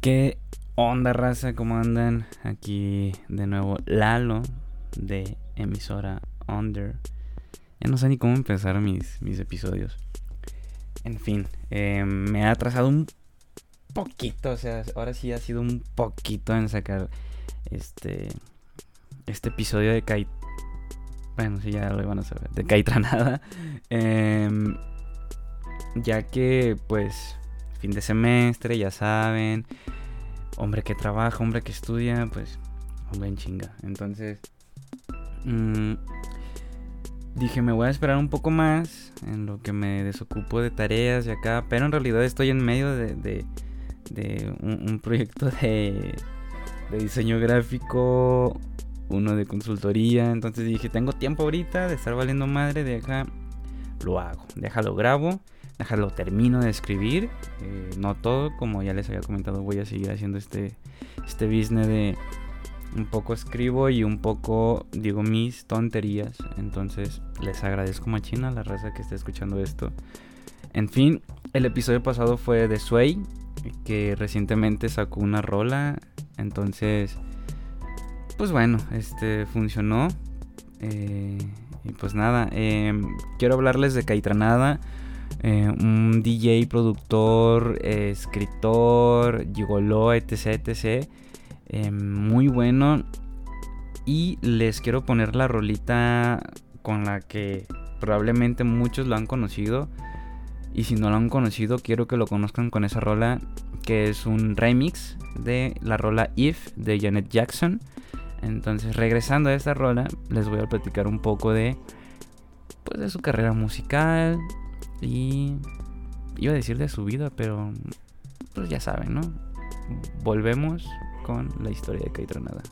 ¿Qué onda, raza? ¿Cómo andan? Aquí de nuevo Lalo de emisora Under. Ya no sé ni cómo empezar mis, mis episodios. En fin, eh, me ha atrasado un poquito, o sea, ahora sí ha sido un poquito en sacar este este episodio de Kai. Bueno, sí, ya lo van a saber. De Kaitranada. Eh, ya que, pues, fin de semestre, ya saben. Hombre que trabaja, hombre que estudia, pues, hombre en chinga. Entonces, mmm, dije, me voy a esperar un poco más en lo que me desocupo de tareas y acá. Pero en realidad estoy en medio de, de, de un, un, proyecto de, de diseño gráfico, uno de consultoría. Entonces dije, tengo tiempo ahorita de estar valiendo madre, deja, lo hago, déjalo grabo lo termino de escribir. Eh, no todo, como ya les había comentado, voy a seguir haciendo este, este business de un poco escribo y un poco digo mis tonterías. Entonces les agradezco machina a la raza que está escuchando esto. En fin, el episodio pasado fue de Sway, que recientemente sacó una rola. Entonces, pues bueno, este funcionó. Eh, y pues nada, eh, quiero hablarles de Caitranada. Eh, un DJ, productor, escritor, gigoló, etc, etc. Eh, muy bueno. Y les quiero poner la rolita con la que probablemente muchos lo han conocido. Y si no lo han conocido, quiero que lo conozcan con esa rola que es un remix de la rola If de Janet Jackson. Entonces, regresando a esta rola, les voy a platicar un poco de pues de su carrera musical y iba a decir de su vida, pero pues ya saben, ¿no? Volvemos con la historia de Caitronada.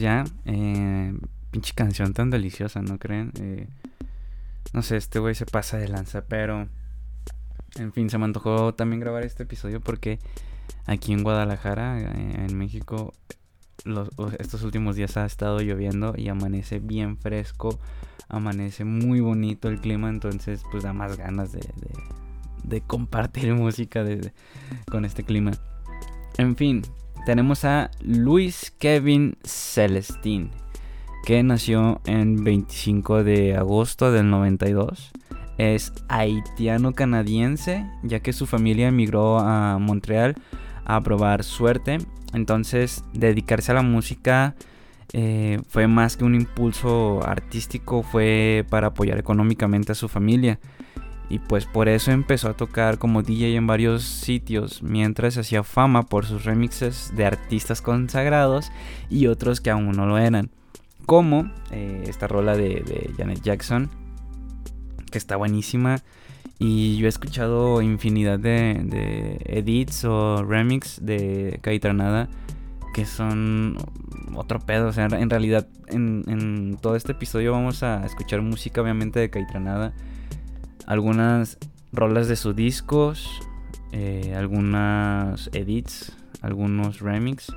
Ya. Eh, pinche canción tan deliciosa, ¿no creen? Eh, no sé, este güey se pasa de lanza, pero... En fin, se me antojó también grabar este episodio porque aquí en Guadalajara, eh, en México, estos últimos días ha estado lloviendo y amanece bien fresco, amanece muy bonito el clima, entonces pues da más ganas de, compartir música con este clima. En fin, tenemos a Luis Kevin Celestín, que nació en 25 de agosto del 92. Es haitiano-canadiense, ya que su familia emigró a Montreal a probar suerte. Entonces, dedicarse a la música eh, fue más que un impulso artístico, fue para apoyar económicamente a su familia. Y pues por eso empezó a tocar como DJ en varios sitios, mientras hacía fama por sus remixes de artistas consagrados y otros que aún no lo eran. Como eh, esta rola de, Janet Jackson, que está buenísima. Y yo he escuchado infinidad de, edits o remix de Caitranada que son otro pedo. O sea, en realidad, en, en todo este episodio vamos a escuchar música, obviamente, de Caitranada algunas rolas de sus discos, eh, algunas edits, algunos remix,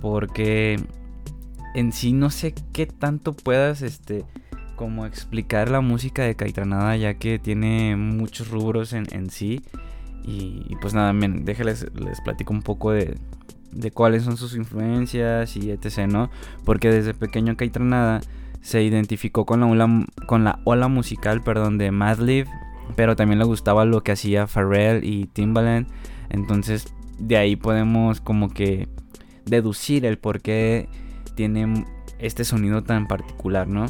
porque en sí no sé qué tanto puedas este como explicar la música de Caitranada ya que tiene muchos rubros en, sí y, pues nada, déjenles les platico un poco de, de cuáles son sus influencias y etc, ¿no? Porque desde pequeño Caitranada se identificó con la ola, musical perdón, de Madlib, pero también le gustaba lo que hacía Pharrell y Timbaland. Entonces de ahí podemos como que deducir el por qué tiene este sonido tan particular, ¿no?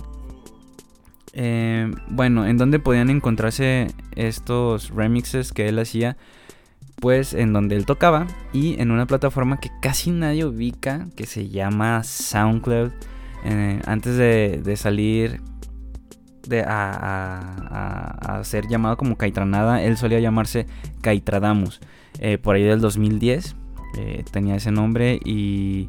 Eh, bueno, ¿en dónde podían encontrarse estos remixes que él hacía? Pues en donde él tocaba y en una plataforma que casi nadie ubica, que se llama SoundCloud. Eh, antes de, salir de, a, ser llamado como Caitranada, él solía llamarse Caitradamus. Eh, por ahí del 2010 eh, tenía ese nombre y,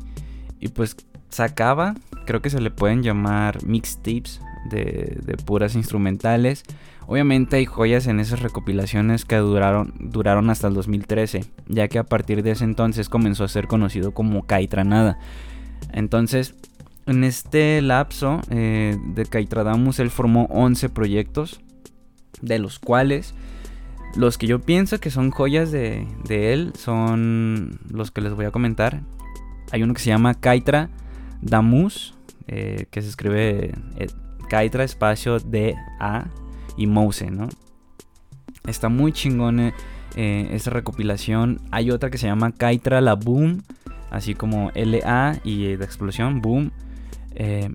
y pues sacaba, creo que se le pueden llamar mixtapes de, de puras instrumentales. Obviamente hay joyas en esas recopilaciones que duraron, duraron hasta el 2013, ya que a partir de ese entonces comenzó a ser conocido como Caitranada. Entonces, en este lapso eh, de Kaitradamus él formó 11 proyectos, de los cuales los que yo pienso que son joyas de, él son los que les voy a comentar. Hay uno que se llama Kaitra Damus, eh, que se escribe eh, Kaitra espacio D-A y Mouse, ¿no? Está muy chingón esta recopilación. Hay otra que se llama Kaitra La Boom, así como L-A y de explosión, Boom. Eh,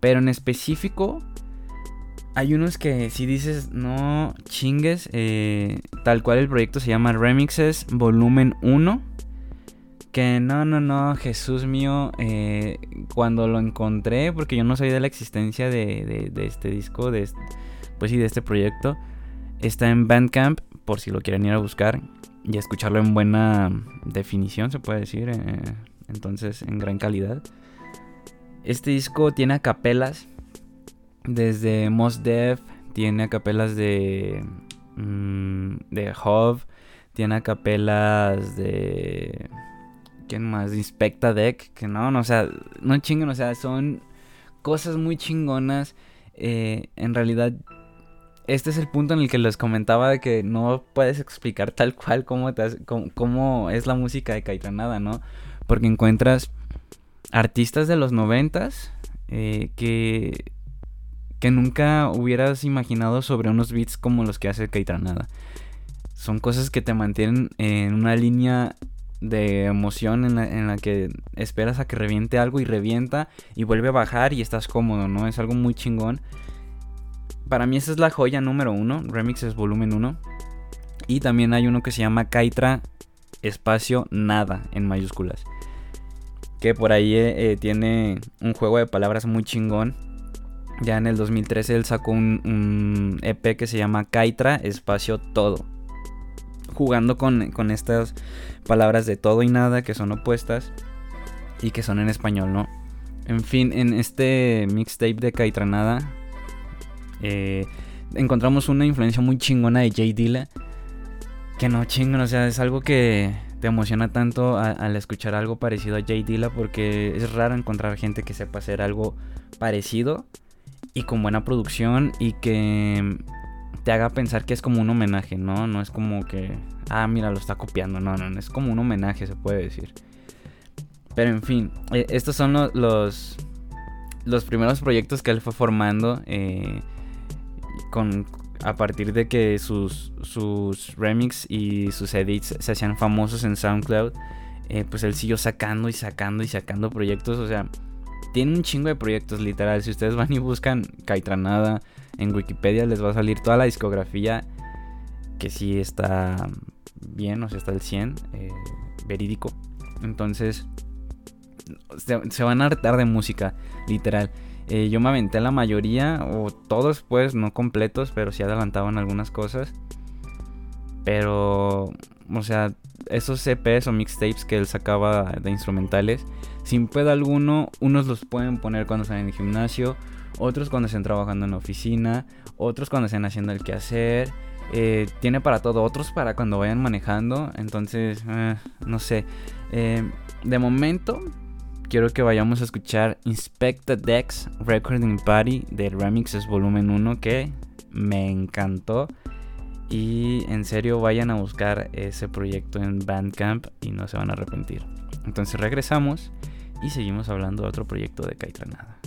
pero en específico, hay unos que si dices, no chingues, eh, tal cual el proyecto se llama Remixes Volumen 1. Que no, no, no, Jesús mío, eh, cuando lo encontré, porque yo no sabía la existencia de, este disco, de pues sí, de este proyecto, está en Bandcamp, por si lo quieren ir a buscar y escucharlo en buena definición, se puede decir, entonces en gran calidad. Este disco tiene acapelas desde Mos Def, tiene acapelas de mm, de Hove, tiene acapelas de ¿quién más? De Inspecta Deck, que no, no, o sea, no chinguen, o sea, son cosas muy chingonas. Eh, en realidad, este es el punto en el que les comentaba de que no puedes explicar tal cual cómo, cómo, es la música de Caitranada, ¿no? Porque encuentras artistas de los noventas eh, que, que nunca hubieras imaginado sobre unos beats como los que hace Caitranada. Son cosas que te mantienen en una línea de emoción en la, en la, que esperas a que reviente algo y revienta y vuelve a bajar y estás cómodo, ¿no? Es algo muy chingón. Para mí esa es la joya número uno, Remixes volumen 1. Y también hay uno que se llama Kaitra espacio nada en mayúsculas que por ahí eh, eh, tiene un juego de palabras muy chingón. Ya en el 2013 él sacó un, EP que se llama Kaitra, espacio todo. Jugando con, estas palabras de todo y nada que son opuestas. y que son en español, ¿no? En fin, en este mixtape de Caitranada eh, encontramos una influencia muy chingona de Jay Dilla. Que no chingon, o sea, es algo que te emociona tanto al escuchar algo parecido a Jay Dilla porque es raro encontrar gente que sepa hacer algo parecido y con buena producción y que te haga pensar que es como un homenaje, ¿no? No es como que, ah, mira, lo está copiando, no, no, es como un homenaje, se puede decir. Pero en fin, eh, estos son los, los, primeros proyectos que él fue formando eh, con, a partir de que sus, sus remix y sus edits se hacían famosos en SoundCloud. Eh, pues él siguió sacando y sacando y sacando proyectos. O sea, tiene un chingo de proyectos, literal. Si ustedes van y buscan Caitranada en Wikipedia, les va a salir toda la discografía que sí está bien, o sea, está al 100, verídico. Entonces, se, van a hartar de música, literal. Eh, yo me aventé la mayoría, o todos pues, no completos, pero sí adelantaban algunas cosas. Pero, o sea, esos CPs o mixtapes que él sacaba de instrumentales, sin pedo alguno, unos los pueden poner cuando están en gimnasio, otros cuando estén trabajando en la oficina, otros cuando estén haciendo el quehacer. Eh, tiene para todo, otros para cuando vayan manejando. Entonces, eh, no sé. de momento, quiero que vayamos a escuchar Inspect the Decks Recording Party de Remixes Volumen 1 que me encantó. Y en serio vayan a buscar ese proyecto en Bandcamp y no se van a arrepentir. Entonces regresamos y seguimos hablando de otro proyecto de Caitranada.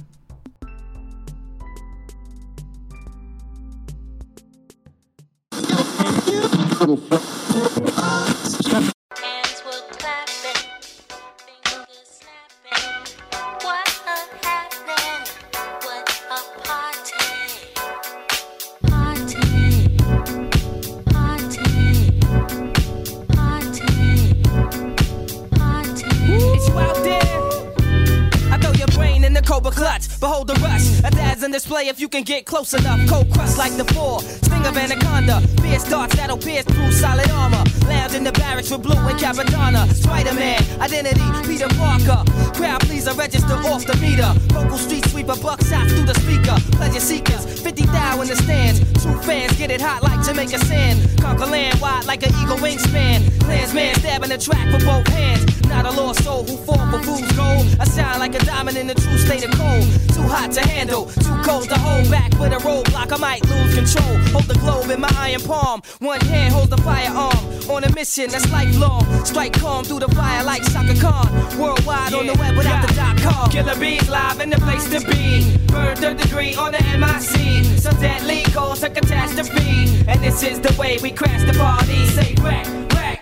Display if you can get close enough. Cold crust like the four. Sting of anaconda. Fierce darts that'll pierce through solid armor. Lounge in the barracks with blue and Capitana. Spider Man, identity, Peter Parker. Crowd pleaser, register off the meter. Vocal street sweeper, buck shots through the speaker. Pleasure seekers, 50 thou in the stands. True fans get it hot like Jamaica sand. Conquer land wide like an eagle wingspan. Clansman stabbing the track with both hands. Not a lost soul who fought for fool's gold. I shine like a diamond in the true state of cold. Too hot to handle, too cold to hold back with a roadblock. I might lose control. Hold the globe in my iron palm. One hand holds the firearm. On a mission that's lifelong. Strike calm through the fire like Shaka Khan. Worldwide yeah, on the web without yeah. the dot com. Killer bees live in the place to be. Bird third degree on the MIC. So deadly calls a catastrophe. And this is the way we crash the party. Say wreck, wreck,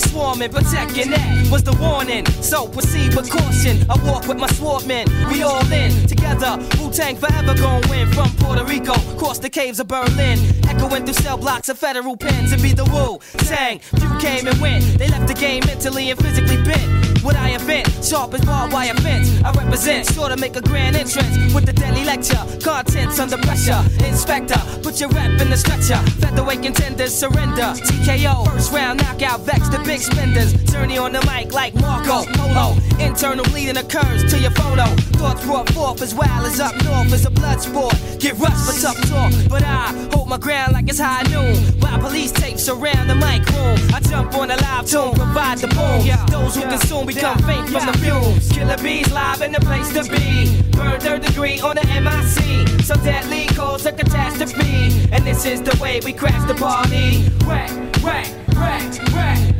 swarming, protecting that was the warning. So proceed with caution. I walk with my swordmen, we all in together. Wu Tang forever gon' win from Puerto Rico, cross the caves of Berlin, echoing through cell blocks of federal pens. And be the Wu Tang. Few came and went, they left the game mentally and physically bent. What I invent, sharp as barbed wire fence. I represent, sure to make a grand entrance with the deadly lecture. Contents under pressure. Inspector, put your rep in the stretcher. Featherweight contenders surrender. TKO, first round knockout vex the big spenders. Journey on the mic like Marco Polo. Internal bleeding occurs to your photo. Thoughts brought forth as well as up north as a blood sport. Get rushed for tough talk, but I hold my ground like it's high noon. While police tapes surround the mic room, I jump on a live tune, provide the boom. Those who consume become faint from the fumes. Killer bees live in the place to be. Burn third degree on the MIC. So deadly calls a catastrophe. And this is the way we crash the party. Whack, whack, whack, whack.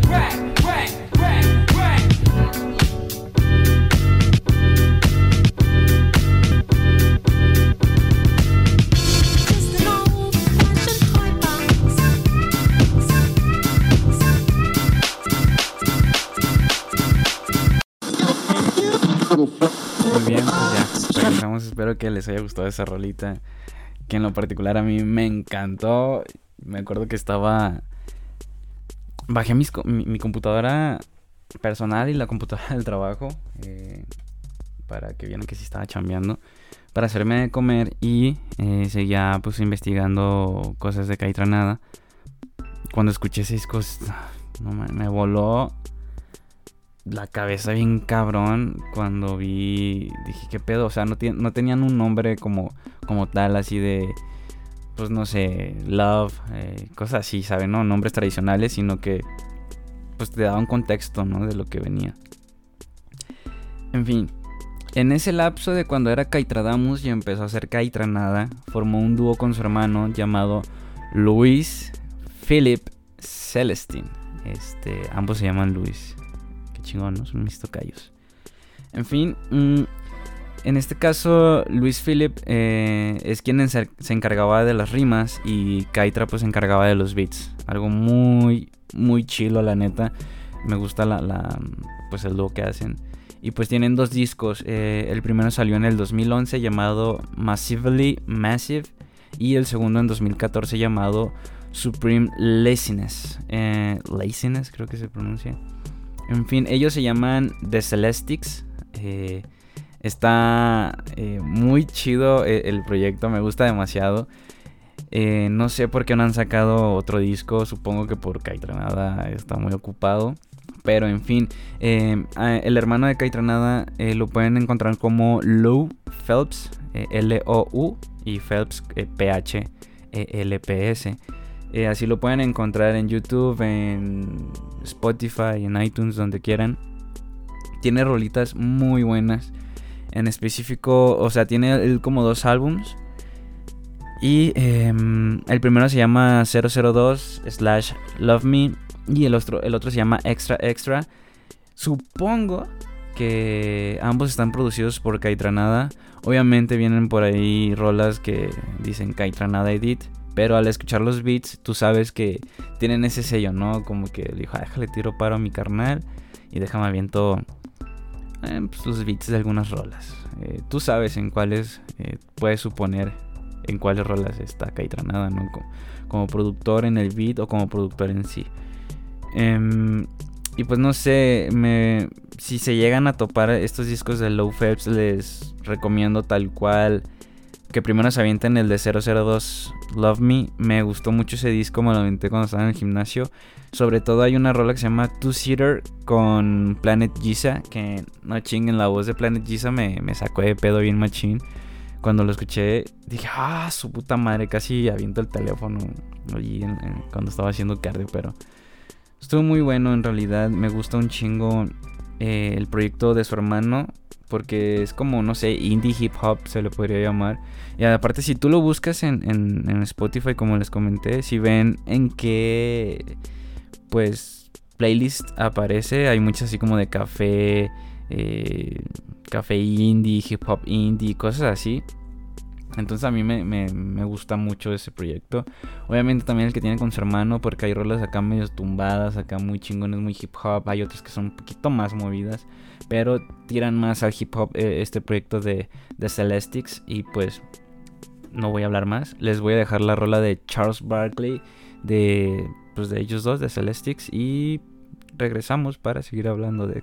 Muy Espero que les haya gustado esa rolita. Que en lo particular a mí me encantó. Me acuerdo que estaba bajé mi, mi, computadora personal y la computadora del trabajo eh, para que vieran que sí estaba chambeando. para hacerme de comer y eh, seguía pues investigando cosas de Caitranada. Cuando escuché ese disco, no, me voló la cabeza bien cabrón cuando vi, dije, ¿qué pedo? O sea, no, no tenían un nombre como, como tal, así de, pues no sé, love, eh, cosas así, ¿saben? No, nombres tradicionales, sino que pues te daban contexto, ¿no? De lo que venía. En fin, en ese lapso de cuando era Kaitradamus y empezó a hacer Kaitranada, formó un dúo con su hermano llamado Luis Philip Celestin. Este, ambos se llaman Luis En fin, mm, en este caso, Luis Philip eh, es quien se encargaba de las rimas y Kaitra pues se encargaba de los beats. Algo muy, muy chilo, la neta. Me gusta la, pues el dúo que hacen. Y pues tienen dos discos. Eh, el primero salió en el 2011 llamado Massively Massive. Y el segundo en 2014 llamado Supreme Laziness. Eh, laziness creo que se pronuncia. En fin, ellos se llaman The Celestics. Eh, está eh, muy chido eh, el, proyecto, me gusta demasiado. no sé por qué no han sacado otro disco, supongo que por Caitranada está muy ocupado. Pero en fin, el hermano de Caitranada lo pueden encontrar como Lou Phelps, L-O-U, y Phelps, P-H-E-L-P-S. Eh, así lo pueden encontrar en YouTube, en Spotify, en iTunes, donde quieran. Tiene rolitas muy buenas. En específico, o sea, tiene como dos álbums. Y em, el primero se llama 002 slash Love Me. Y el otro, el otro se llama Extra Extra. Supongo que ambos están producidos por Kaitranada. Obviamente vienen por ahí rolas que dicen Kaitranada Edit. Pero al escuchar los beats, tú sabes que tienen ese sello, ¿no? Como que le dijo, ah, déjale tiro paro a mi carnal y déjame aviento eh, pues, los beats de algunas rolas. Eh, tú sabes en cuáles eh, puedes suponer en cuáles rolas está Caitranada, ¿no? Como, productor en el beat o como productor en sí. Em, y pues no sé, me, si se llegan a topar estos discos de Low Fabs, les recomiendo tal cual que primero se avienten el de 002 Love Me. Me gustó mucho ese disco, me lo aventé cuando estaba en el gimnasio. Sobre todo hay una rola que se llama Two Seater con Planet Giza. Que no chinguen, la voz de Planet Giza me, me sacó de pedo bien machín. Cuando lo escuché, dije, ah, su puta madre, casi aviento el teléfono allí cuando estaba haciendo cardio, pero estuvo muy bueno en realidad. Me gusta un chingo eh, el proyecto de su hermano porque es como, no sé, indie hip hop se le podría llamar. Y aparte, si tú lo buscas en, en, Spotify, como les comenté, si ven en qué, pues, playlist aparece, hay muchas así como de café, eh, café indie, hip hop indie, cosas así. Entonces a mí me, gusta mucho ese proyecto. Obviamente también el que tiene con su hermano, porque hay rolas acá medio tumbadas, acá muy chingones, muy hip hop. Hay otras que son un poquito más movidas, pero tiran más al hip hop eh, este proyecto de, de Celestics. Y pues no voy a hablar más. Les voy a dejar la rola de Charles Barkley, de, pues de ellos dos, de Celestics. Y regresamos para seguir hablando de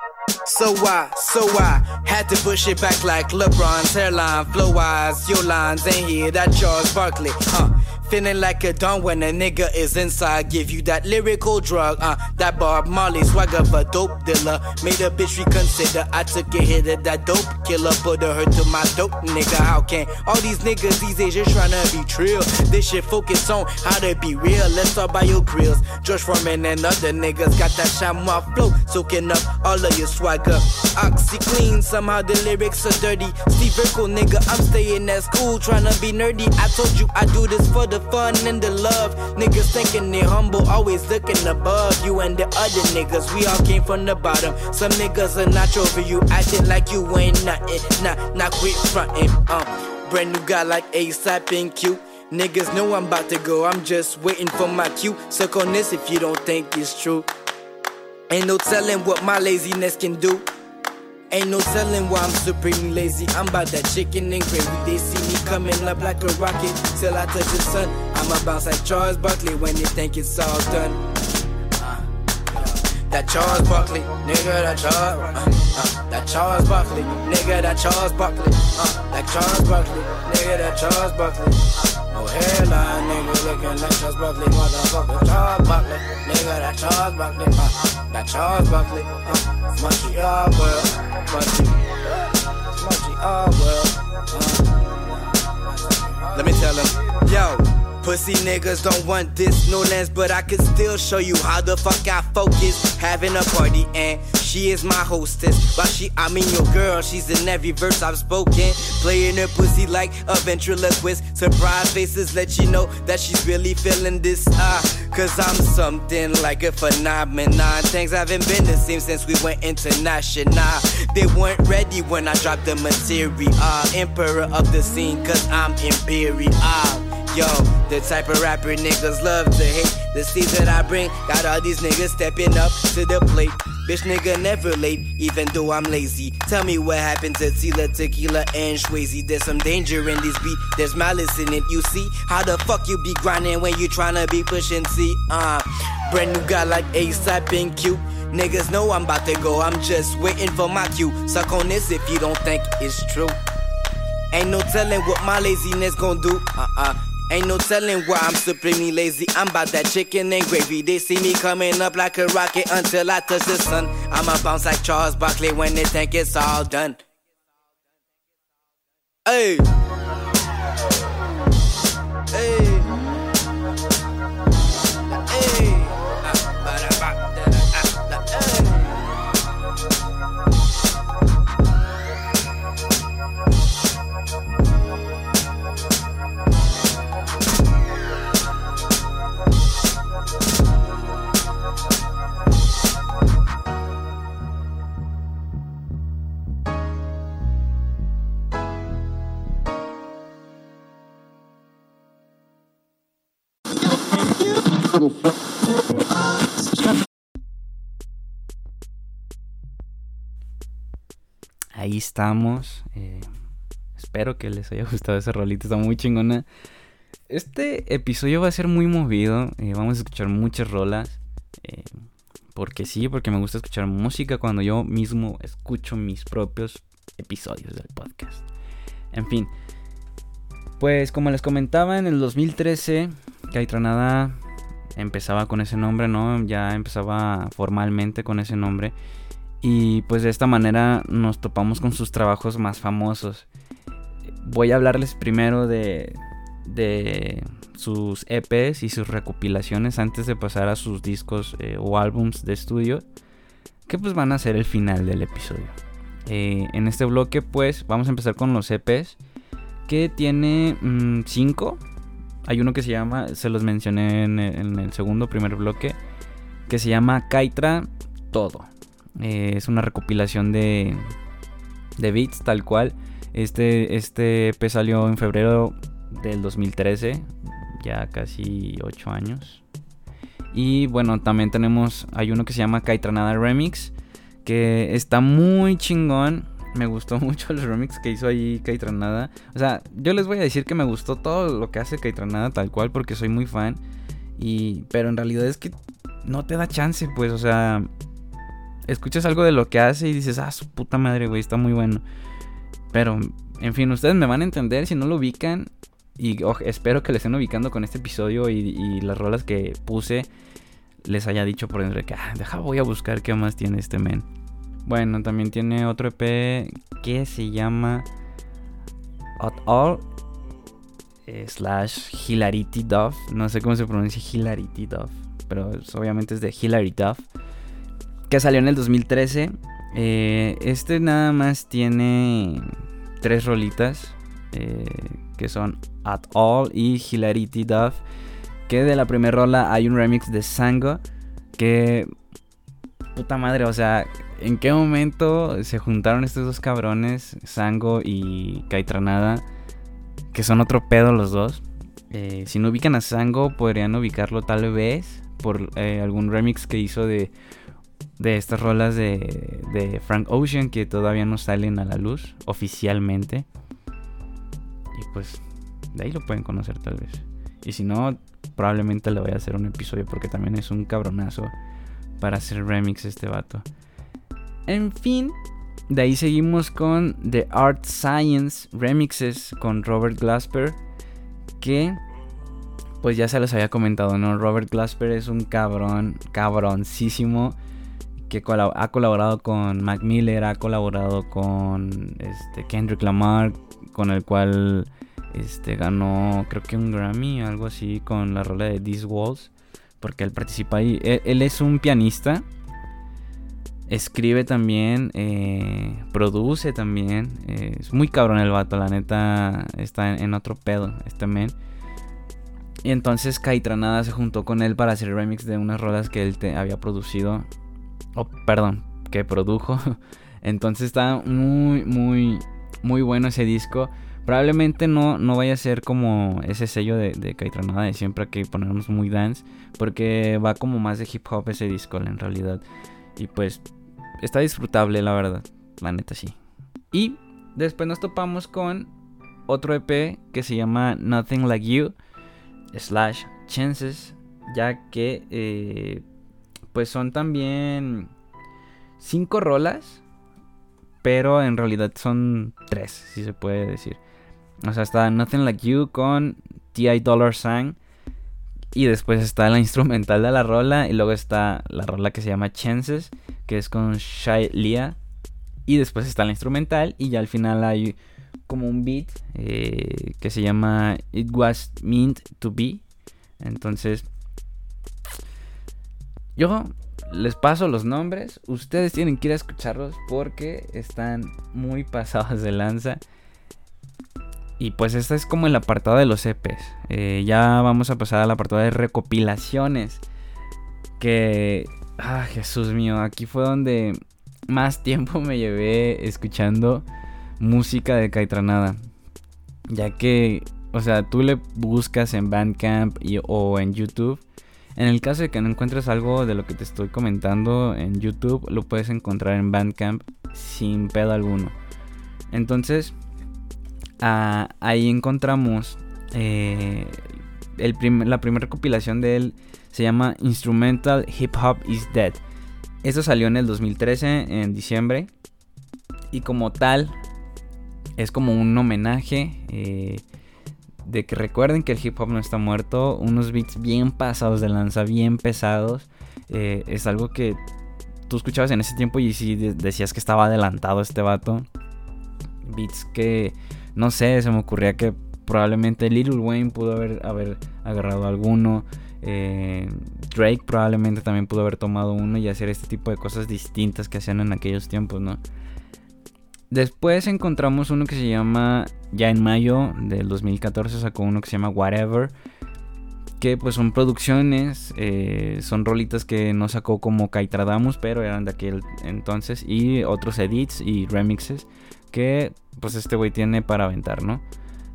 So why, so why? Had to push it back like LeBron's hairline, flow wise, your lines ain't here. That Charles Barkley, huh? Feeling like a don when a nigga is inside. Give you that lyrical drug, uh, that Bob Marley swagger a dope dealer. Made a bitch reconsider. I took a hit of that dope killer, put a hurt to my dope nigga. How can all these niggas these days just tryna be trill? This shit focus on how to be real. Let's talk about your grills. Josh Foreman and other niggas got that chamois flow, soaking up all of your swagger. Oxy clean, somehow the lyrics are dirty. Steve Urkel, nigga, I'm staying at school tryna be nerdy. I told you I do this for the fun and the love. Niggas thinking they humble, always looking above you and the other niggas. We all came from the bottom. Some niggas are not over you, acting like you ain't nothing. Nah, not quit frontin'. Um, brand new guy like ASAP and cute. Niggas know I'm about to go, I'm just waiting for my cue. Suck on this if you don't think it's true. Ain't no telling what my laziness can do. Ain't no telling why I'm supremely lazy. I'm about that chicken and gravy. They see me coming up like a rocket till I touch the sun. I'ma bounce like Charles Barkley when they think it's all done. Uh, that Charles Barkley, nigga, that Charles, uh, uh, that Charles Barkley, nigga, that Charles Barkley, uh, that Charles Barkley, nigga, that Charles Barkley. Nigga, looking like Charles Barkley, motherfucker, Charles Barkley, nigga, that Charles Barkley, uh, that Charles Barkley, uh, uh. Let me tell him, yo. Pussy niggas don't want this, no lens, but I can still show you how the fuck I focus. Having a party and she is my hostess. But she, I mean your girl, she's in every verse I've spoken. Playing her pussy like a ventriloquist. Surprise faces let you know that she's really feeling this. Ah, cause I'm something like a phenomenon. Things haven't been the same since we went international. They weren't ready when I dropped the material. Emperor of the scene, cause I'm imperial. Yo, the type of rapper niggas love to hate. The seeds that I bring got all these niggas stepping up to the plate. Bitch nigga never late, even though I'm lazy. Tell me what happened to Tila, Tequila, and Shwazy. There's some danger in this beat, there's malice in it. You see how the fuck you be grinding when you tryna be pushing C? Uh, brand new guy like ASAP and cute. Niggas know I'm about to go, I'm just waiting for my cue. Suck on this if you don't think it's true. Ain't no telling what my laziness gon' do. Uh uh. Ain't no telling why I'm supremely lazy. I'm about that chicken and gravy. They see me coming up like a rocket until I touch the sun. I'ma bounce like Charles Barkley when they think it's all done. Hey. Estamos. eh, espero que les haya gustado esa rolita. Está muy chingona. Este episodio va a ser muy movido. eh, vamos a escuchar muchas rolas. eh, porque sí, porque me gusta escuchar música cuando yo mismo escucho mis propios episodios del podcast. En fin. Pues como les comentaba, en el 2013, Caitranada empezaba con ese nombre, ¿no? Ya empezaba formalmente con ese nombre. Y pues de esta manera nos topamos con sus trabajos más famosos. Voy a hablarles primero de, de sus EPs y sus recopilaciones antes de pasar a sus discos eh, o álbums de estudio. Que pues van a ser el final del episodio. Eh, en este bloque pues vamos a empezar con los EPs. Que tiene 5. Hay uno que se llama, se los mencioné en el, en el segundo, primer bloque. Que se llama Kaitra Todo. Eh, es una recopilación de, de beats tal cual. Este, este EP salió en febrero del 2013, ya casi 8 años. Y bueno, también tenemos, hay uno que se llama Kaitranada Remix, que está muy chingón. Me gustó mucho el remix que hizo ahí Kaitranada. O sea, yo les voy a decir que me gustó todo lo que hace Kaitranada tal cual porque soy muy fan. Y, pero en realidad es que no te da chance, pues, o sea, escuchas algo de lo que hace y dices, ah, su puta madre, güey, está muy bueno. Pero, en fin, ustedes me van a entender si no lo ubican. Y oh, espero que le estén ubicando con este episodio y, las rolas que puse les haya dicho por dentro de que, ah, deja, voy a buscar qué más tiene este men. Bueno, también tiene otro EP que se llama At All eh, slash Hilarity Duff. No sé cómo se pronuncia Hilarity Duff, pero obviamente es de Hilary Duff que salió en el 2013. Eh, este nada más tiene tres rolitas. eh, que son At All y Hilarity Duff. Que de la primera rola hay un remix de Sango. Que. Puta madre, o sea, ¿en qué momento se juntaron estos dos cabrones, Sango y Kaitranada? Que son otro pedo los dos. Eh, si no ubican a Sango, podrían ubicarlo tal vez por algún remix que hizo de, de estas rolas de, de, Frank Ocean que todavía no salen a la luz oficialmente. Y pues de ahí lo pueden conocer tal vez. Y si no, probablemente le voy a hacer un episodio porque también es un cabronazo para hacer remix este vato. En fin, de ahí seguimos con The Art Science Remixes con Robert Glasper que pues ya se los había comentado, ¿no? Robert Glasper es un cabrón, cabroncísimo que ha colaborado con Mac Miller, ha colaborado con este, Kendrick Lamar, con el cual este, ganó creo que un Grammy, algo así, con la rola de These Walls, porque él participa ahí. Él, es un pianista, escribe también, eh, produce también, eh, es muy cabrón el vato, la neta está en, otro pedo este men. Y entonces Kaitranada se juntó con él para hacer remix de unas rolas que él te había producido. Oh, perdón, que produjo. Entonces está muy, muy, muy bueno ese disco. Probablemente no, no vaya a ser como ese sello de, de Kaitranada de siempre que ponemos muy dance. Porque va como más de hip hop ese disco en realidad. Y pues está disfrutable la verdad. La neta sí. Y después nos topamos con otro EP que se llama Nothing Like You slash chances, ya que eh, pues son también cinco rolas, pero en realidad son tres, si se puede decir. O sea, está Nothing Like You con T.I. Dollar Sign. Y después está la instrumental de la rola. Y luego está la rola que se llama Chances, que es con Shai Lia. Y después está la instrumental. Y ya al final hay como un beat eh, que se llama It Was Meant to Be. Entonces, yo les paso los nombres. Ustedes tienen que ir a escucharlos porque están muy pasados de lanza. Y pues este es como el apartado de los EPs. Eh, ya vamos a pasar al apartado de recopilaciones. Que... Ah, Jesús mío, aquí fue donde más tiempo me llevé escuchando música de Caitranada. Ya que, o sea, tú le buscas en Bandcamp o en YouTube. En el caso de que no encuentres algo de lo que te estoy comentando en YouTube, lo puedes encontrar en Bandcamp sin pedo alguno. Entonces, ah, ahí encontramos eh, la primera recopilación de él. Se llama Instrumental Hip Hop is Dead. Esto salió en el 2013, en diciembre. Y como tal, es como un homenaje eh, de que recuerden que el hip hop no está muerto. Unos beats bien pasados de lanza, bien pesados. Eh, es algo que tú escuchabas en ese tiempo y si decías que estaba adelantado este vato. Beats que, no sé, se me ocurría que probablemente Little Wayne pudo haber, haber agarrado alguno. Eh, Drake probablemente también pudo haber tomado uno y hacer este tipo de cosas distintas que hacían en aquellos tiempos, ¿no? Después encontramos uno que se llama, ya en mayo del 2014 sacó uno que se llama Whatever. Que pues son producciones, eh, son rolitas que no sacó como Kaitradamus, pero eran de aquel entonces. Y otros edits y remixes que pues este güey tiene para aventar, ¿no?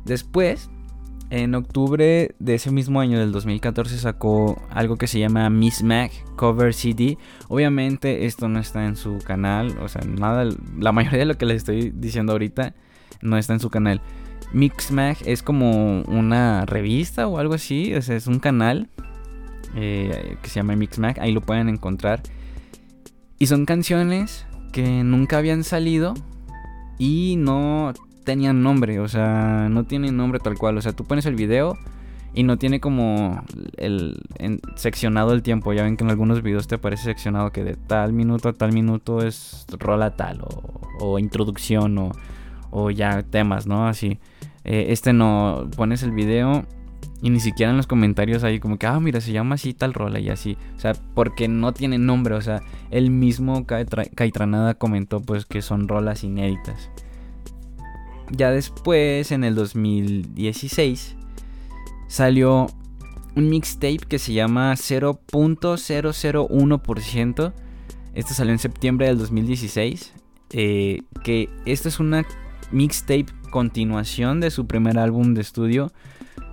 Después en octubre de ese mismo año, del 2014, sacó algo que se llama Miss Mac Cover CD. Obviamente esto no está en su canal, o sea, nada, la mayoría de lo que les estoy diciendo ahorita no está en su canal. Mix Mag es como una revista o algo así, o sea, es un canal eh, que se llama Mix Mag, ahí lo pueden encontrar. Y son canciones que nunca habían salido y no tenían nombre, o sea, no tienen nombre tal cual. O sea, tú pones el video y no tiene como el seccionado el tiempo. Ya ven que en algunos videos te aparece seccionado que de tal minuto a tal minuto es rola tal o, introducción o, o, ya temas, ¿no? Así. Eh, este no, pones el video y ni siquiera en los comentarios hay como que, ah, mira, se llama así tal rola y así. O sea, porque no tiene nombre. O sea, el mismo Caitranada comentó pues que son rolas inéditas. Ya después, en el 2016, salió un mixtape que se llama 0.001%. Esto salió en septiembre del 2016. Eh, que esta es una mixtape continuación de su primer álbum de estudio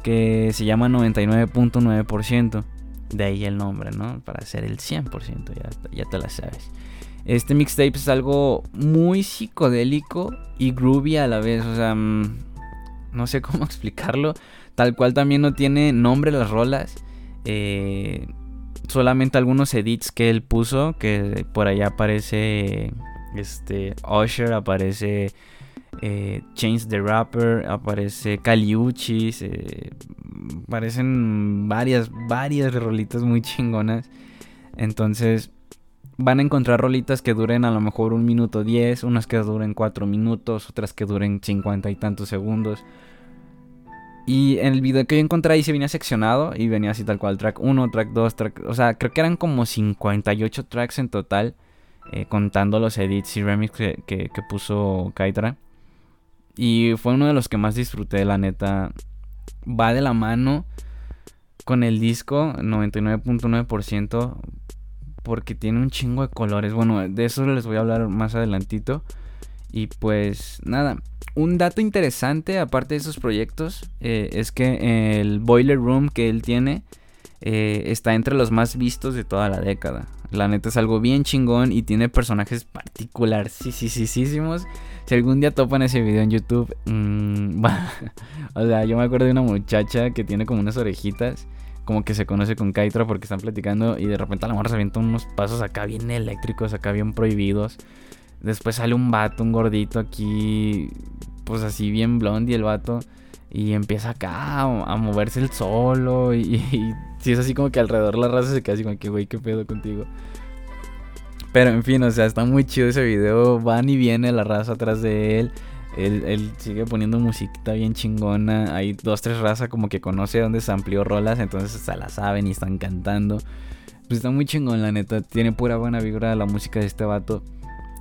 que se llama 99.9%. De ahí el nombre, ¿no? Para ser el 100%, ya, ya te la sabes. Este mixtape es algo muy psicodélico y groovy a la vez, o sea, mm, no sé cómo explicarlo. Tal cual también no tiene nombre las rolas. Eh, solamente algunos edits que él puso, que por allá aparece este Usher, aparece eh, Chains the Rapper, aparece Caliuchis, eh, aparecen varias, varias rolitas muy chingonas. Entonces van a encontrar rolitas que duren a lo mejor un minuto diez, unas que duren cuatro minutos, otras que duren cincuenta y tantos segundos. Y en el video que yo encontré ahí se venía seccionado y venía así tal cual, track 1, track 2, track... O sea, creo que eran como 58 tracks en total, eh, contando los edits y remix que, que, puso Kaitra. Y fue uno de los que más disfruté, la neta. Va de la mano con el disco 99.9% porque tiene un chingo de colores. Bueno, de eso les voy a hablar más adelantito. Y pues nada, un dato interesante aparte de esos proyectos eh, es que el Boiler Room que él tiene eh, está entre los más vistos de toda la década. La neta es algo bien chingón y tiene personajes sí, Si algún día topan ese video en YouTube, mmm, o sea, yo me acuerdo de una muchacha que tiene como unas orejitas como que se conoce con Kaitra porque están platicando y de repente a la morra se avienta unos pasos acá bien eléctricos, acá bien prohibidos. Después sale un vato, un gordito aquí, pues así bien blond y el vato. Y empieza acá a, moverse el solo. Y, si es así como que alrededor la raza se queda así como que, güey, qué pedo contigo. Pero en fin, o sea, está muy chido ese video. Van y viene la raza atrás de él. Él, sigue poniendo musiquita bien chingona. Hay dos, tres razas como que conoce dónde se amplió rolas. Entonces se la saben y están cantando. Pues está muy chingón, la neta. Tiene pura buena vibra la música de este vato.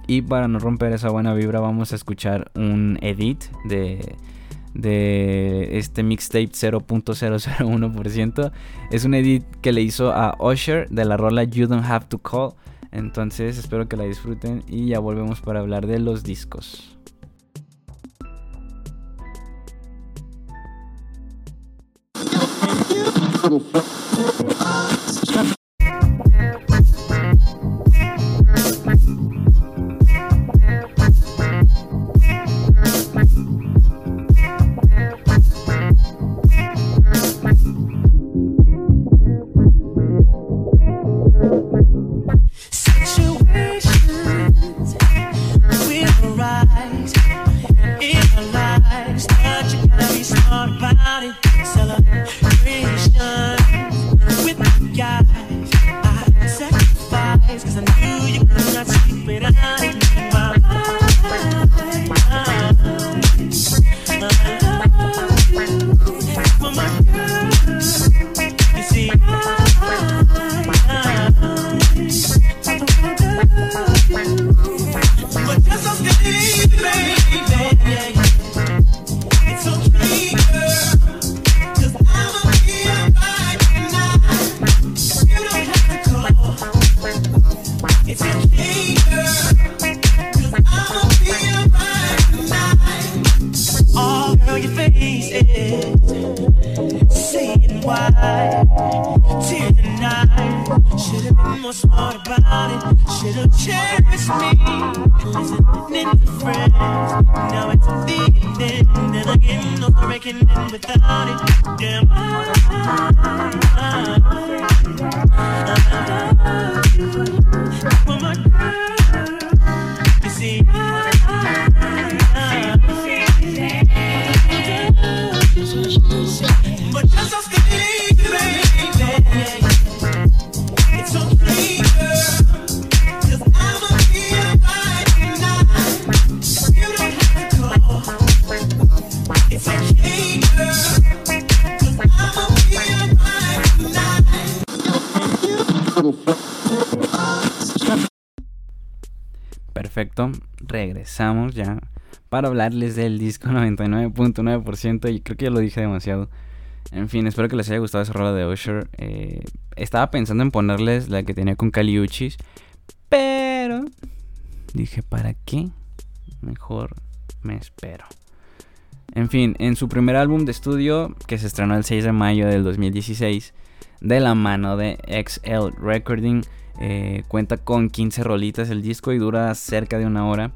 Y para no romper esa buena vibra, vamos a escuchar un edit de, de este mixtape 0.001%. Es un edit que le hizo a Usher de la rola You Don't Have to Call. Entonces espero que la disfruten y ya volvemos para hablar de los discos. microfone. regresamos ya para hablarles del disco 99.9%. Y creo que ya lo dije demasiado. En fin, espero que les haya gustado esa rola de Usher. Eh, estaba pensando en ponerles la que tenía con Caliuchis pero dije, ¿para qué? Mejor me espero. En fin, en su primer álbum de estudio, que se estrenó el 6 de mayo del 2016, de la mano de XL Recording, eh, cuenta con 15 rolitas el disco y dura cerca de una hora.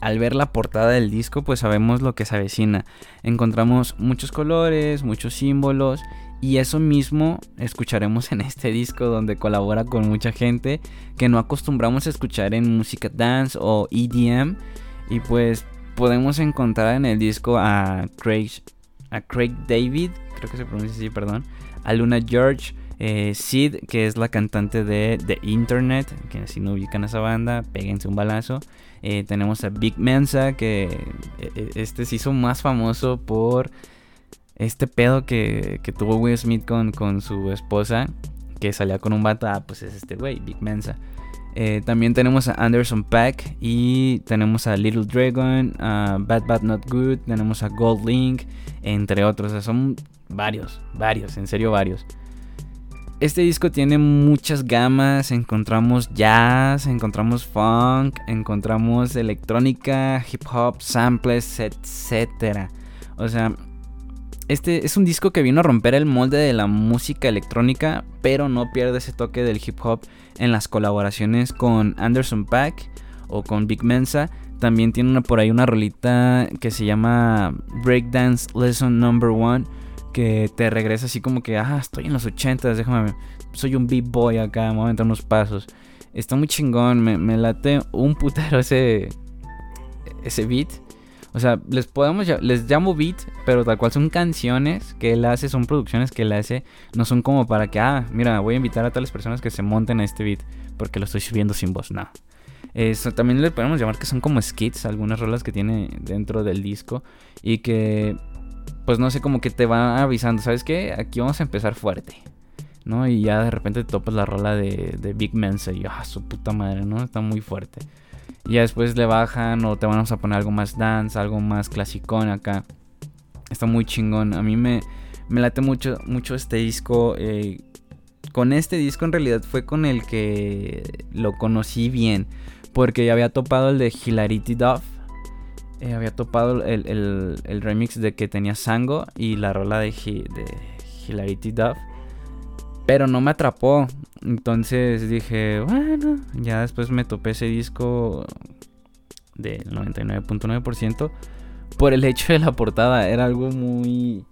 Al ver la portada del disco, pues sabemos lo que se avecina. Encontramos muchos colores, muchos símbolos y eso mismo escucharemos en este disco donde colabora con mucha gente que no acostumbramos a escuchar en música dance o EDM. Y pues podemos encontrar en el disco a Craig, a Craig David, creo que se pronuncia así, perdón, a Luna George, eh, Sid, que es la cantante de The Internet, que si no ubican a esa banda, péguense un balazo. Eh, tenemos a Big Mensa, que eh, este se hizo más famoso por este pedo que, tuvo Will Smith con, con, su esposa, que salía con un bata, ah, pues es este güey, Big Mensa. también tenemos a Anderson Pack y tenemos a Little Dragon, a Bad Bad Not Good, tenemos a Gold Link, entre otros. son varios, varios, en serio varios. Este disco tiene muchas gamas, encontramos jazz, encontramos funk, encontramos electrónica, hip hop, samples, etc. O sea, este es un disco que vino a romper el molde de la música electrónica, pero no pierde ese toque del hip hop en las colaboraciones con Anderson Pack o con Big Mensa. También tiene por ahí una rolita que se llama Breakdance Lesson Number One que te regresa así como que, ah, estoy en los 80, déjame, soy un beat boy acá, me voy a entrar unos pasos. Está muy chingón, me, late un putero ese, ese beat. O sea, les podemos les llamo beat, pero tal cual son canciones que él hace, son producciones que él hace, no son como para que, ah, mira, voy a invitar a tales personas que se monten a este beat porque lo estoy subiendo sin voz, no. Eso también le podemos llamar que son como skits, algunas rolas que tiene dentro del disco y que pues no sé, como que te va avisando, ¿sabes qué? Aquí vamos a empezar fuerte, ¿no? Y ya de repente te topas la rola de, de Big Mensa y, ah, su puta madre, ¿no? Está muy fuerte. Y ya después le bajan o te vamos a poner algo más dance, algo más clasicón acá. Está muy chingón. A mí me, me late mucho, mucho este disco. Eh, con este disco en realidad fue con el que lo conocí bien. Porque ya había topado el de Hilarity Duff eh, había topado el, remix de que tenía Sango y la rola de, de Hilarity Duff. Pero no me atrapó. Entonces dije, bueno, ya después me topé ese disco del 99.9% por el hecho de la portada. Era algo muy,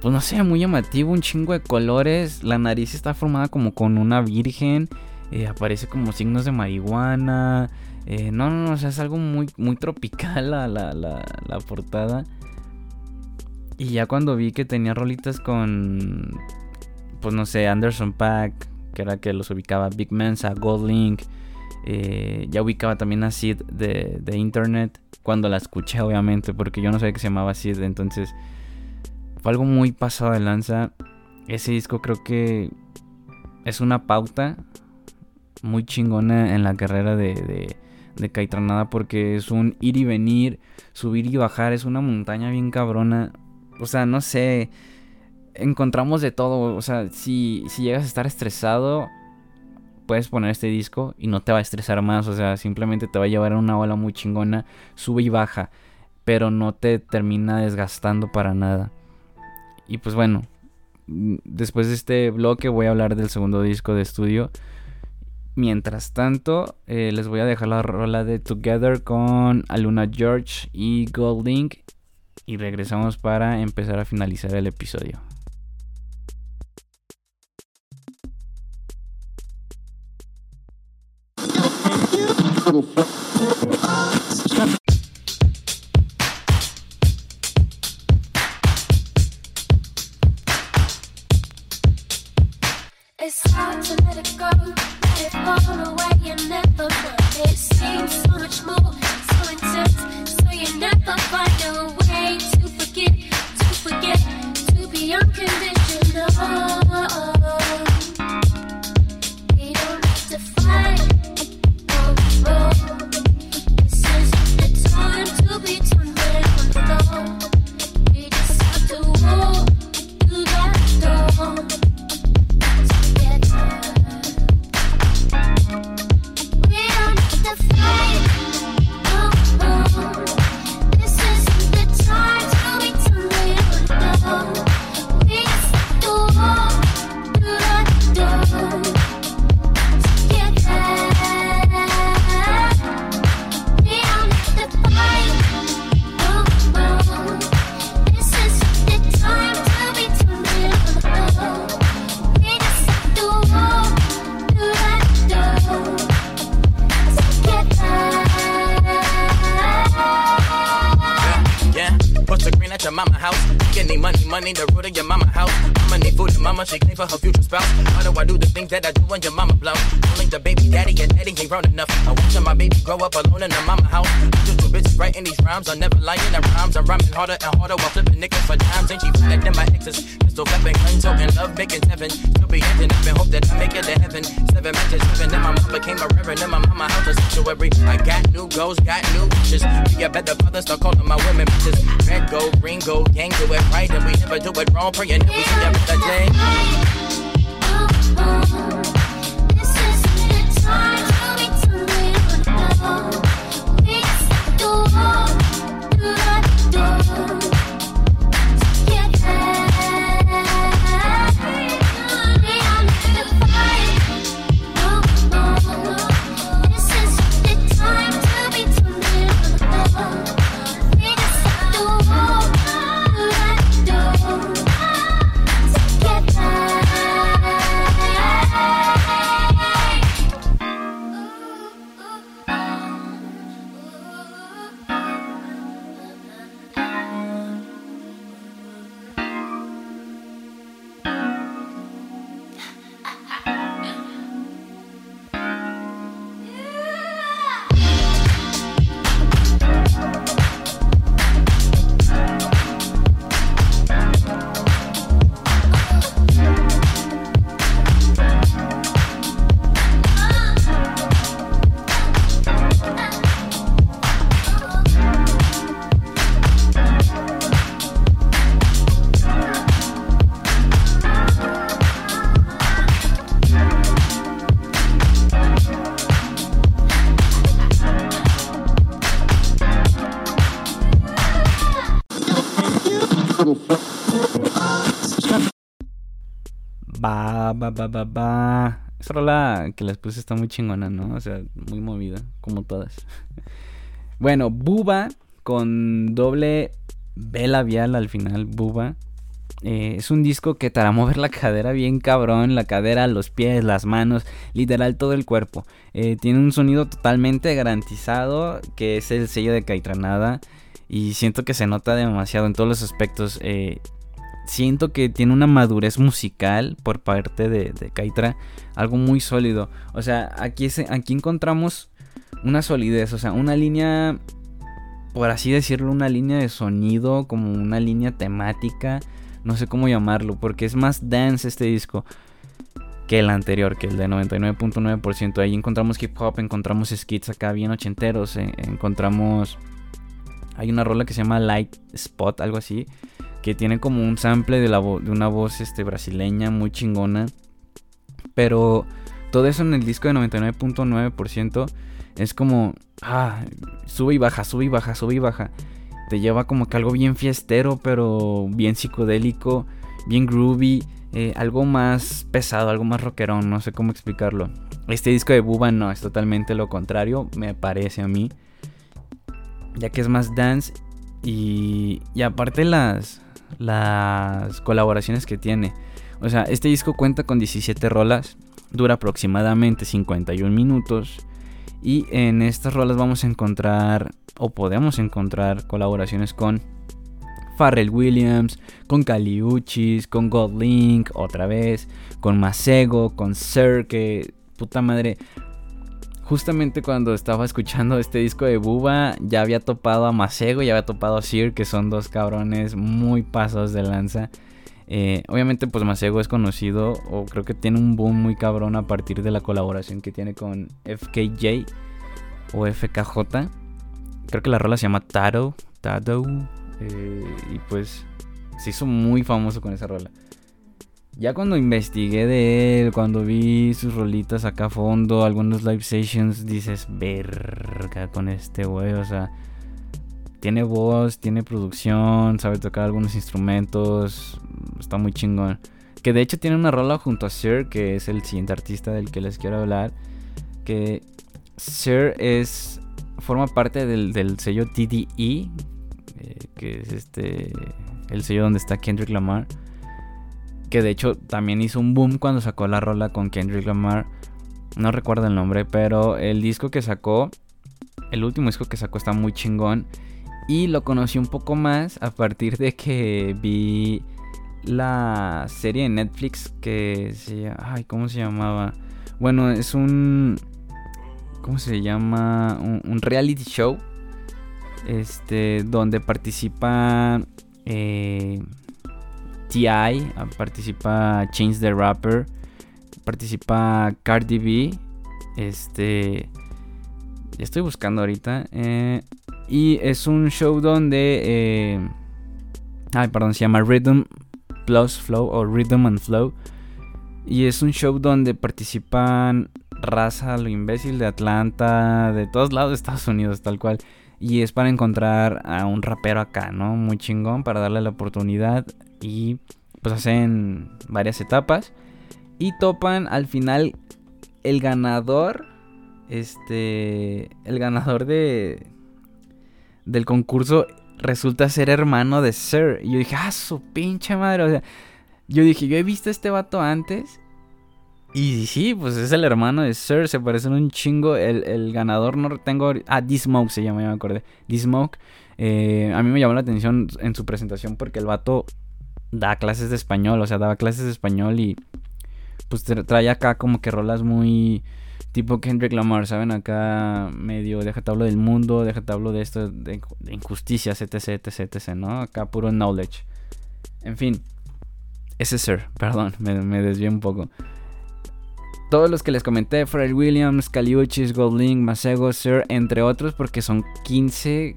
pues no sé, muy llamativo, un chingo de colores. La nariz está formada como con una virgen. Eh, aparece como signos de marihuana. Eh, no, no, no, o sea, es algo muy, muy tropical la, la, la, portada. Y ya cuando vi que tenía rolitas con, pues no sé, Anderson Pack, que era que los ubicaba Big Mensa, Gold Link, eh, ya ubicaba también a Sid de, de, Internet, cuando la escuché obviamente, porque yo no sabía que se llamaba Sid, entonces fue algo muy pasado de lanza. Ese disco creo que es una pauta muy chingona en la carrera de Caitranada porque es un ir y venir, subir y bajar, es una montaña bien cabrona. O sea, no sé, encontramos de todo. O sea, si, si llegas a estar estresado, puedes poner este disco y no te va a estresar más. O sea, simplemente te va a llevar a una ola muy chingona, sube y baja, pero no te termina desgastando para nada. Y pues bueno, después de este bloque voy a hablar del segundo disco de estudio. Mientras tanto, eh, les voy a dejar la rola de Together con Aluna George y Golding. Y regresamos para empezar a finalizar el episodio. She clean for her future spouse. Why do I do the things that I do when your mama blow? Calling the baby daddy and grown enough. I watching my baby grow up alone in the mama house. Just two bitches writing these rhymes. I'm never lying in rhymes. I'm rhyming harder and harder while flipping niggas for times. Ain't she better than my exes? Pistol clapping, clean talking, love making heaven. Still be ending up and hope that I make it to heaven. Seven matches, seven, and my mom became a reverend. And my mama house a sanctuary. I got new goals, got new wishes. Be a better father, start calling my women bitches. Red, gold, green, gold, gang, do it right. And we never do it wrong. Praying that we see every day. Esa rola que les puse está muy chingona, ¿no? O sea, muy movida, como todas. Bueno, Buba con doble B labial al final, Buba. Eh, es un disco que te hará mover la cadera bien cabrón, la cadera, los pies, las manos, literal todo el cuerpo. Eh, tiene un sonido totalmente garantizado, que es el sello de Caitranada. Y siento que se nota demasiado en todos los aspectos. Eh, siento que tiene una madurez musical por parte de, de Kaitra, algo muy sólido. O sea, aquí, aquí encontramos una solidez, o sea, una línea, por así decirlo, una línea de sonido, como una línea temática, no sé cómo llamarlo, porque es más dance este disco que el anterior, que el de 99.9%. Ahí encontramos hip hop, encontramos skits acá bien ochenteros, eh, encontramos... Hay una rola que se llama Light Spot, algo así, que tiene como un sample de, la de una voz este, brasileña muy chingona. Pero todo eso en el disco de 99.9% es como, ah, sube y baja, sube y baja, sube y baja. Te lleva como que algo bien fiestero, pero bien psicodélico, bien groovy, eh, algo más pesado, algo más rockerón, no sé cómo explicarlo. Este disco de Buba no, es totalmente lo contrario, me parece a mí. Ya que es más dance y, y aparte las, las colaboraciones que tiene. O sea, este disco cuenta con 17 rolas, dura aproximadamente 51 minutos. Y en estas rolas vamos a encontrar, o podemos encontrar, colaboraciones con Pharrell Williams, con Caliuchis, con Godlink, otra vez, con Masego, con Sir, que puta madre. Justamente cuando estaba escuchando este disco de Buba, ya había topado a Masego y había topado a Sir, que son dos cabrones muy pasos de lanza. Eh, obviamente, pues Masego es conocido, o creo que tiene un boom muy cabrón a partir de la colaboración que tiene con FKJ o FKJ. Creo que la rola se llama Tado, Tado, eh, y pues se hizo muy famoso con esa rola. Ya cuando investigué de él, cuando vi sus rolitas acá a fondo, algunos live sessions, dices, verga con este güey, o sea, tiene voz, tiene producción, sabe tocar algunos instrumentos, está muy chingón. Que de hecho tiene una rola junto a Sir, que es el siguiente artista del que les quiero hablar, que Sir es forma parte del, sello TDE, eh, que es este el sello donde está Kendrick Lamar que de hecho también hizo un boom cuando sacó la rola con Kendrick Lamar. No recuerdo el nombre, pero el disco que sacó, el último disco que sacó está muy chingón. Y lo conocí un poco más a partir de que vi la serie de Netflix que se. Ay, ¿cómo se llamaba? Bueno, es un... ¿Cómo se llama? Un, un reality show. Este, donde participa eh, T.I., ah, participa Change the Rapper, participa Cardi B. Este, estoy buscando ahorita. eh, y es un show donde... eh, ay, perdón, se llama Rhythm Plus Flow o Rhythm and Flow. Y es un show donde participan raza, lo imbécil de Atlanta, de todos lados de Estados Unidos, tal cual. Y es para encontrar a un rapero acá, ¿no? Muy chingón para darle la oportunidad. Y pues hacen varias etapas. Y topan al final el ganador. Este. El ganador de. Del concurso resulta ser hermano de Sir. Y yo dije, ah, su pinche madre. O sea, yo dije, yo he visto a este vato antes. Y sí, pues es el hermano de Sir. Se parecen un chingo. El, el ganador no tengo. Ah, D-Smoke se llama, ya me acordé. D-Smoke. eh, a mí me llamó la atención en su presentación porque el vato da clases de español. O sea, daba clases de español y. Pues tra- trae acá como que rolas muy. Tipo Kendrick Lamar, ¿saben? Acá medio, déjate hablo del mundo, déjate hablo de esto, de, de injusticias, etc, etc, etc, ¿no? Acá puro knowledge. En fin, ese es Sir, perdón, me, me desvié un poco. Todos los que les comenté, Fred Williams, Caliuchis, Goldlink, Masego, Sir, entre otros, porque son 15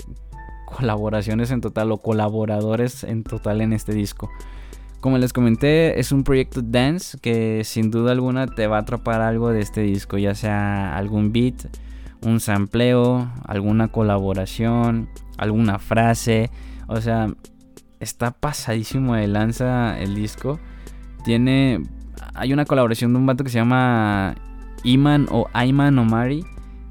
colaboraciones en total o colaboradores en total en este disco. Como les comenté, es un proyecto dance que sin duda alguna te va a atrapar algo de este disco, ya sea algún beat, un sampleo, alguna colaboración, alguna frase. O sea, está pasadísimo de lanza el disco. Tiene. Hay una colaboración de un vato que se llama Iman o Ayman Omari.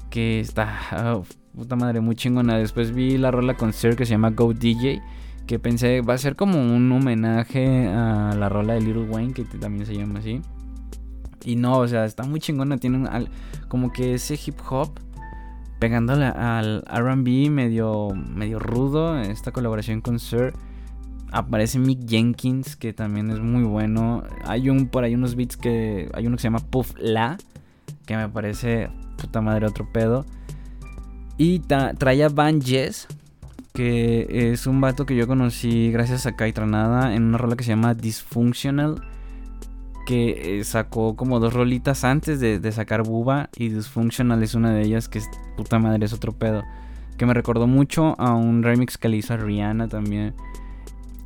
Que está. oh, puta madre, muy chingona. Después vi la rola con Sir que se llama Go DJ. Que pensé va a ser como un homenaje a la rola de Little Wayne. Que también se llama así. Y no, o sea, está muy chingona. Tiene un como que ese hip hop pegándole al RB medio, medio rudo. Esta colaboración con Sir. Aparece Mick Jenkins, que también es muy bueno. Hay un por ahí unos beats que. Hay uno que se llama Puff La. Que me parece puta madre otro pedo. Y ta- trae a Van Jess. Que es un vato que yo conocí gracias a Kai Tranada en una rola que se llama Dysfunctional. Que eh, sacó como dos rolitas antes de, de sacar Buba. Y Dysfunctional es una de ellas que es puta madre, es otro pedo. Que me recordó mucho a un remix que le hizo a Rihanna también.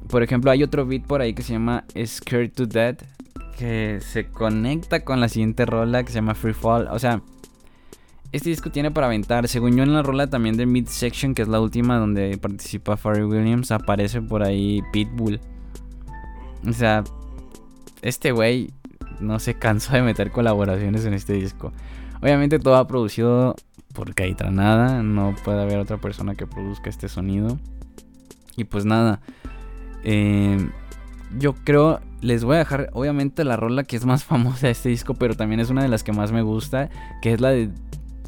Por ejemplo, hay otro beat por ahí que se llama Scared to Death. Que se conecta con la siguiente rola que se llama Free Fall. O sea, este disco tiene para aventar. Según yo, en la rola también de Midsection, que es la última donde participa Pharrell Williams, aparece por ahí Pitbull. O sea, este güey no se cansó de meter colaboraciones en este disco. Obviamente todo ha producido por Caitranada. No puede haber otra persona que produzca este sonido. Y pues nada. Eh, yo creo. Les voy a dejar, obviamente, la rola que es más famosa de este disco. Pero también es una de las que más me gusta. Que es la de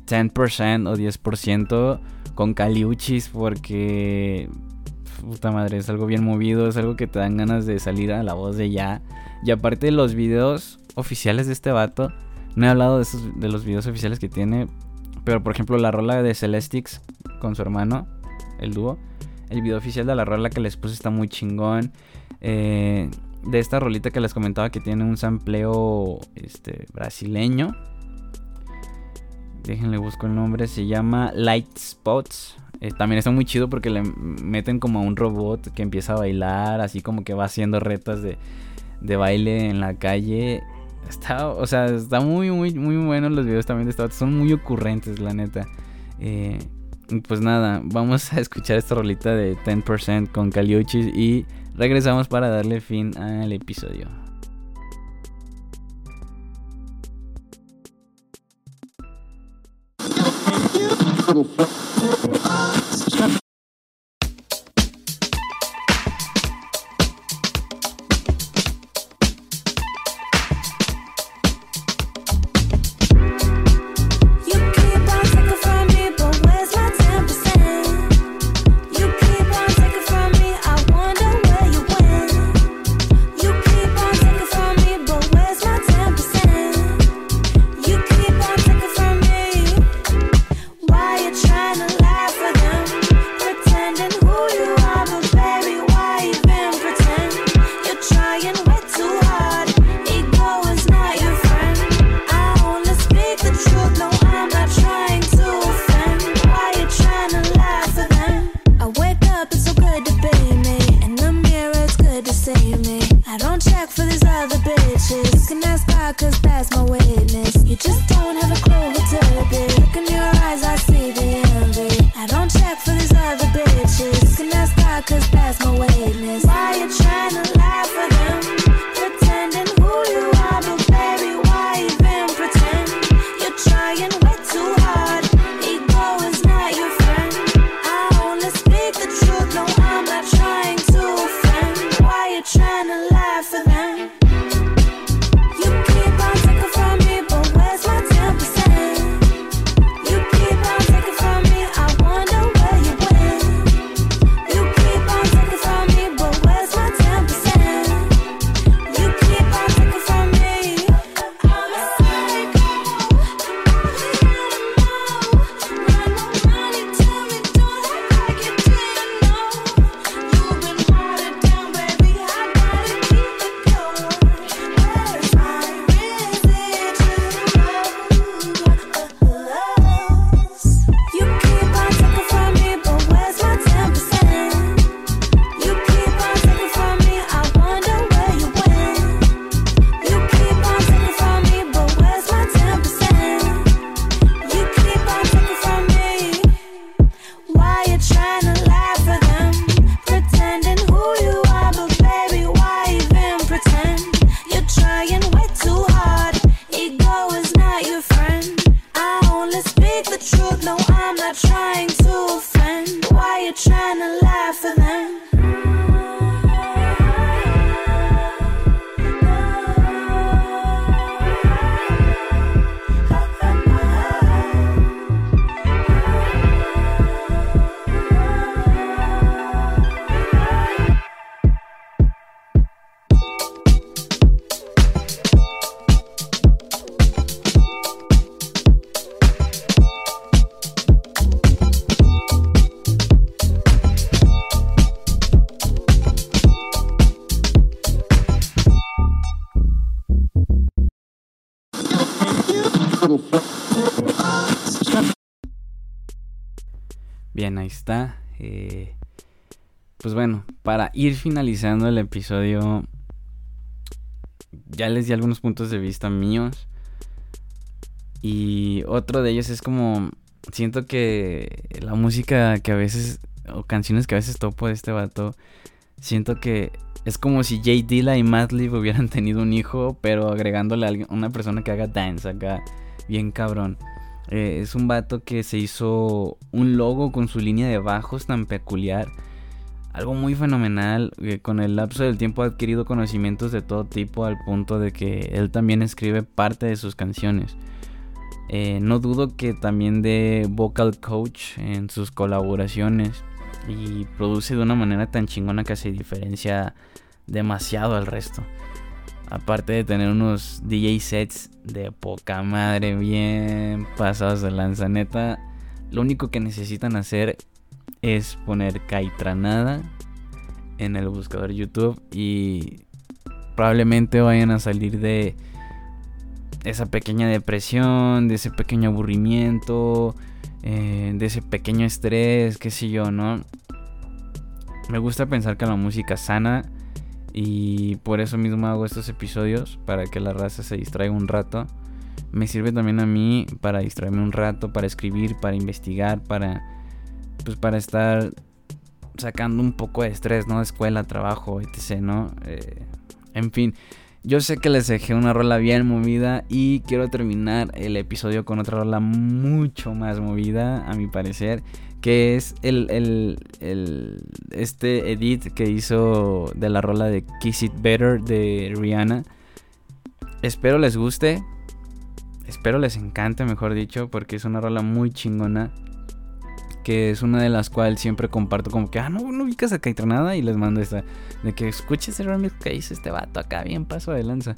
10% o 10% con Caliuchis. Porque. Puta madre, es algo bien movido. Es algo que te dan ganas de salir a la voz de ya. Y aparte de los videos oficiales de este vato. No he hablado de, esos, de los videos oficiales que tiene. Pero por ejemplo, la rola de Celestix con su hermano, el dúo. El video oficial de la rola que les puse está muy chingón. Eh, de esta rolita que les comentaba que tiene un sampleo este, brasileño. Déjenle busco el nombre. Se llama Light Spots. Eh, también está muy chido porque le meten como a un robot que empieza a bailar. Así como que va haciendo retas de, de baile en la calle. Está, o sea, está muy, muy, muy bueno los videos también de esta. Son muy ocurrentes, la neta. Eh, pues nada, vamos a escuchar esta rolita de 10% con Caliuchis y regresamos para darle fin al episodio. finalizando el episodio, ya les di algunos puntos de vista míos. Y otro de ellos es como, siento que la música que a veces, o canciones que a veces topo de este vato, siento que es como si Jay Dilla y Madlib hubieran tenido un hijo, pero agregándole a una persona que haga dance acá, bien cabrón. Eh, es un vato que se hizo un logo con su línea de bajos tan peculiar. Algo muy fenomenal. que con el lapso del tiempo ha adquirido conocimientos de todo tipo al punto de que él también escribe parte de sus canciones. Eh, no dudo que también de vocal coach en sus colaboraciones. Y produce de una manera tan chingona que se diferencia demasiado al resto. Aparte de tener unos DJ sets de poca madre, bien pasados de lanza. Neta, lo único que necesitan hacer es poner Caitranada en el buscador YouTube y probablemente vayan a salir de esa pequeña depresión, de ese pequeño aburrimiento, eh, de ese pequeño estrés, qué sé yo, ¿no? Me gusta pensar que la música sana y por eso mismo hago estos episodios, para que la raza se distraiga un rato. Me sirve también a mí para distraerme un rato, para escribir, para investigar, para pues para estar sacando un poco de estrés, ¿no? Escuela, trabajo, etc., ¿no? Eh, en fin, yo sé que les dejé una rola bien movida y quiero terminar el episodio con otra rola mucho más movida, a mi parecer, que es el, el, el- este edit que hizo de la rola de Kiss It Better de Rihanna. Espero les guste, espero les encante, mejor dicho, porque es una rola muy chingona. Que es una de las cuales siempre comparto como que, ah, no, no ubicas a Caitranada y les mando esta. De que escuches el remix que hizo este vato acá, bien paso de lanza.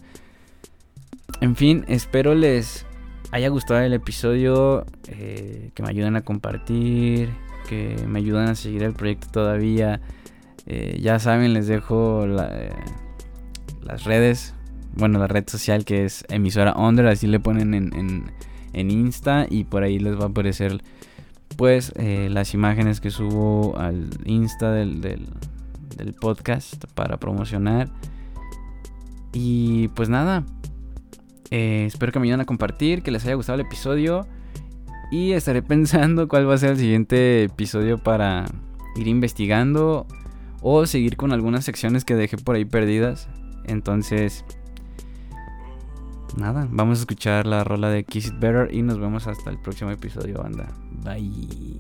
En fin, espero les haya gustado el episodio, eh, que me ayuden a compartir, que me ayuden a seguir el proyecto todavía. Eh, ya saben, les dejo la, eh, las redes, bueno, la red social que es emisora Under, así le ponen en, en, en Insta y por ahí les va a aparecer pues eh, las imágenes que subo al Insta del, del, podcast para promocionar. Y pues nada, eh, espero que me ayuden a compartir, que les haya gustado el episodio. Y estaré pensando cuál va a ser el siguiente episodio para ir investigando o seguir con algunas secciones que dejé por ahí perdidas. Entonces, nada, vamos a escuchar la rola de Kiss It Better y nos vemos hasta el próximo episodio, banda. Bye.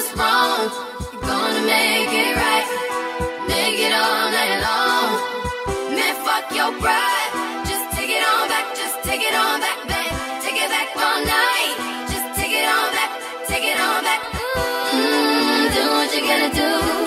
What's wrong. You're gonna make it right. Make it all night long. Man, fuck your pride. Just take it on back. Just take it on back, babe. Take it back all night. Just take it on back. Take it on back. Mm, do what you gotta do.